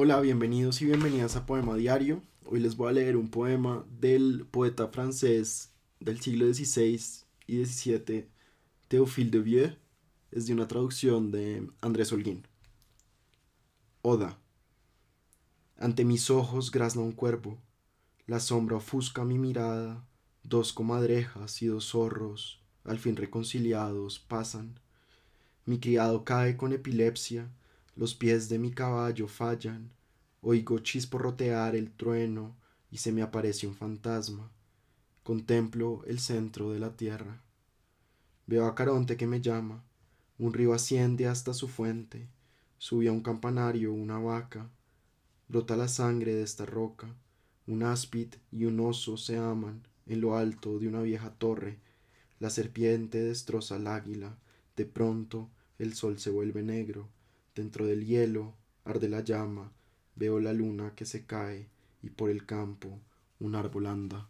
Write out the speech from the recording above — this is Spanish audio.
Hola, bienvenidos y bienvenidas a Poema Diario. Hoy les voy a leer un poema del poeta francés del siglo XVI y XVII, Théophile de Vieux. Es de una traducción de Andrés Holguín. Oda. Ante mis ojos grazna un cuervo, la sombra ofusca mi mirada, dos comadrejas y dos zorros, al fin reconciliados, pasan. Mi criado cae con epilepsia, los pies de mi caballo fallan, oigo chisporrotear el trueno y se me aparece un fantasma. Contemplo el centro de la tierra. Veo a Caronte que me llama, un río asciende hasta su fuente, sube a un campanario una vaca, brota la sangre de esta roca, un áspid y un oso se aman en lo alto de una vieja torre, la serpiente destroza al águila, de pronto el sol se vuelve negro, dentro del hielo arde la llama, veo la luna que se cae y por el campo un árbol anda.